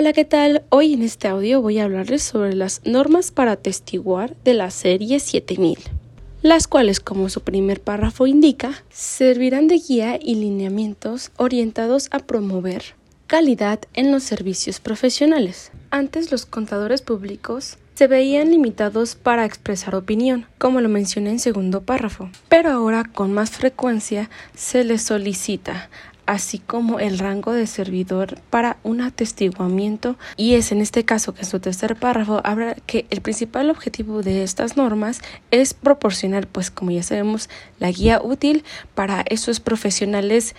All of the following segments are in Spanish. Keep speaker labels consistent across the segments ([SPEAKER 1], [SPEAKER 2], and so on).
[SPEAKER 1] Hola, ¿qué tal? Hoy en este audio voy a hablarles sobre las normas para atestiguar de la serie 7000, las cuales, como su primer párrafo indica, servirán de guía y lineamientos orientados a promover calidad en los servicios profesionales. Antes los contadores públicos se veían limitados para expresar opinión, como lo mencioné en segundo párrafo, pero ahora con más frecuencia se les solicita así como el rango de servidor para un atestiguamiento. Y es en este caso que en su tercer párrafo habla que el principal objetivo de estas normas es proporcionar pues como ya sabemos la guía útil. Para esos profesionales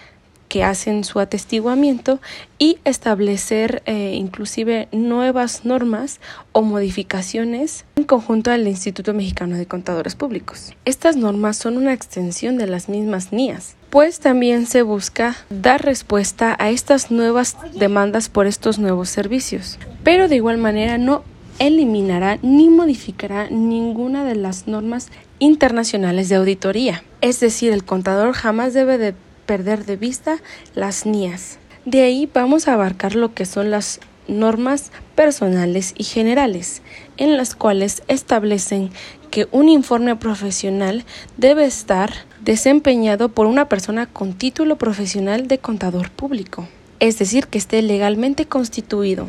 [SPEAKER 1] que hacen su atestiguamiento y establecer eh, inclusive nuevas normas o modificaciones en conjunto al Instituto Mexicano de Contadores Públicos. Estas normas son una extensión de las mismas NIAS, pues también se busca dar respuesta a estas nuevas demandas por estos nuevos servicios, pero de igual manera no eliminará ni modificará ninguna de las normas internacionales de auditoría. Es decir, el contador jamás debe de perder de vista las NIAS. De ahí vamos a abarcar lo que son las normas personales y generales, en las cuales establecen que un informe profesional debe estar desempeñado por una persona con título profesional de contador público, es decir, que esté legalmente constituido.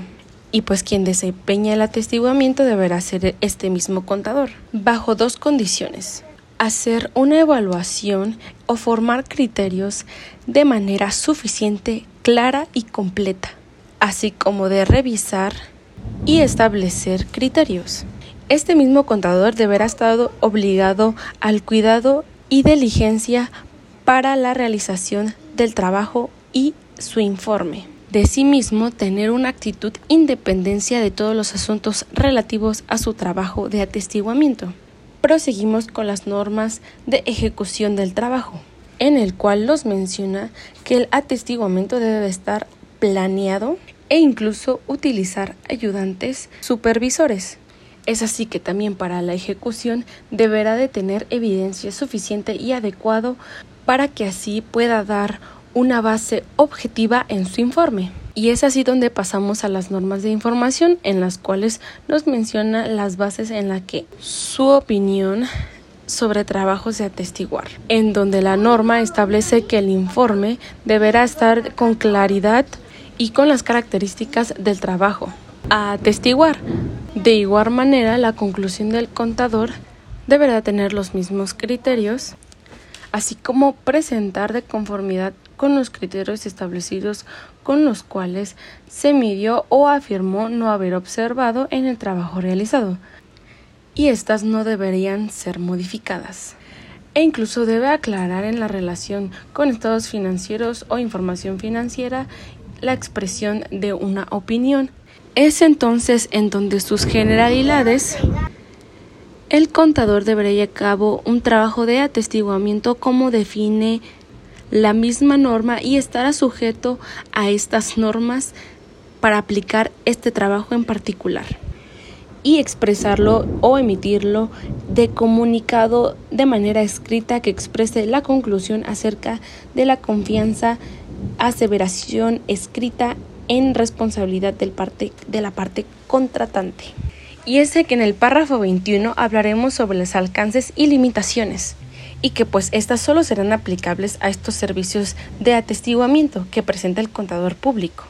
[SPEAKER 1] Y pues quien desempeña el atestiguamiento deberá ser este mismo contador, bajo dos condiciones hacer una evaluación o formar criterios de manera suficiente, clara y completa, así como de revisar y establecer criterios. Este mismo contador deberá estar obligado al cuidado y diligencia para la realización del trabajo y su informe. De sí mismo, tener una actitud independencia de todos los asuntos relativos a su trabajo de atestiguamiento proseguimos con las normas de ejecución del trabajo, en el cual nos menciona que el atestiguamiento debe estar planeado e incluso utilizar ayudantes supervisores. Es así que también para la ejecución deberá de tener evidencia suficiente y adecuado para que así pueda dar una base objetiva en su informe. Y es así donde pasamos a las normas de información en las cuales nos menciona las bases en las que su opinión sobre trabajos de atestiguar, en donde la norma establece que el informe deberá estar con claridad y con las características del trabajo a atestiguar. De igual manera, la conclusión del contador deberá tener los mismos criterios, así como presentar de conformidad con los criterios establecidos con los cuales se midió o afirmó no haber observado en el trabajo realizado, y éstas no deberían ser modificadas. E incluso debe aclarar en la relación con estados financieros o información financiera la expresión de una opinión. Es entonces en donde sus generalidades el contador deberá llevar a cabo un trabajo de atestiguamiento como define la misma norma y estará sujeto a estas normas para aplicar este trabajo en particular y expresarlo o emitirlo de comunicado de manera escrita que exprese la conclusión acerca de la confianza, aseveración escrita en responsabilidad del parte, de la parte contratante. Y es que en el párrafo 21 hablaremos sobre los alcances y limitaciones y que pues estas solo serán aplicables a estos servicios de atestiguamiento que presenta el contador público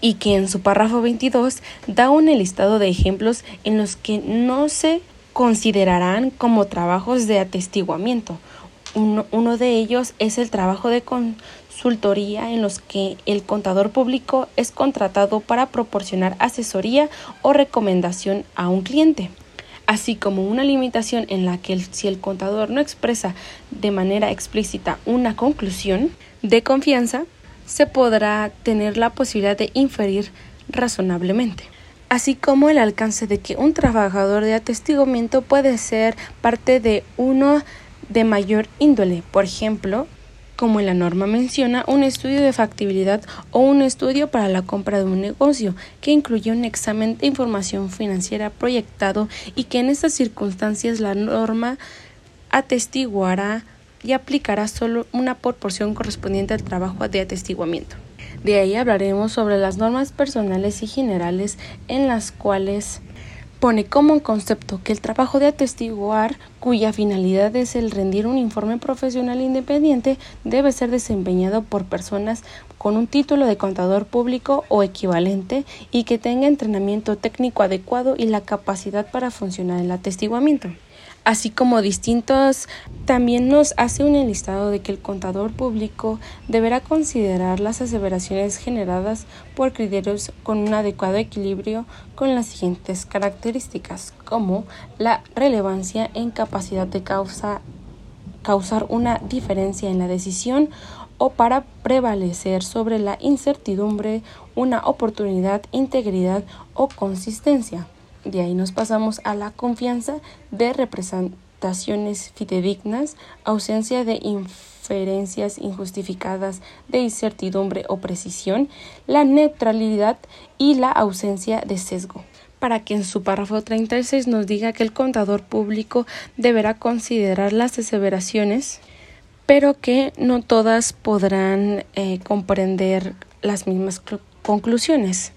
[SPEAKER 1] y que en su párrafo 22 da un listado de ejemplos en los que no se considerarán como trabajos de atestiguamiento. Uno, uno, de ellos es el trabajo de consultoría en los que el contador público es contratado para proporcionar asesoría o recomendación a un cliente. Así como una limitación en la que si el contador no expresa de manera explícita una conclusión de confianza, se podrá tener la posibilidad de inferir razonablemente. Así como el alcance de que un trabajador de atestiguamiento puede ser parte de uno de mayor índole, por ejemplo, como la norma menciona, un estudio de factibilidad o un estudio para la compra de un negocio, que incluye un examen de información financiera proyectado y que en estas circunstancias la norma atestiguará y aplicará solo una proporción correspondiente al trabajo de atestiguamiento. De ahí hablaremos sobre las normas personales y generales en las cuales pone como concepto que el trabajo de atestiguar, cuya finalidad es el rendir un informe profesional independiente, debe ser desempeñado por personas con un título de contador público o equivalente y que tenga entrenamiento técnico adecuado y la capacidad para funcionar el atestiguamiento así como distintos, también nos hace un enlistado de que el contador público deberá considerar las aseveraciones generadas por criterios con un adecuado equilibrio con las siguientes características, como la relevancia en capacidad de causa, causar una diferencia en la decisión o para prevalecer sobre la incertidumbre, una oportunidad, integridad o consistencia. De ahí nos pasamos a la confianza de representaciones fidedignas, ausencia de inferencias injustificadas de incertidumbre o precisión, la neutralidad y la ausencia de sesgo. Para que en su párrafo 36 nos diga que el contador público deberá considerar las aseveraciones, pero que no todas podrán eh, comprender las mismas conclusiones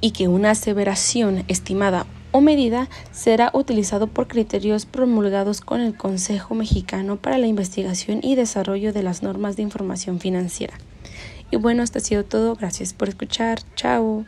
[SPEAKER 1] y que una aseveración estimada o medida será utilizado por criterios promulgados con el Consejo Mexicano para la Investigación y Desarrollo de las Normas de Información Financiera. Y bueno, esto ha sido todo. Gracias por escuchar. Chao.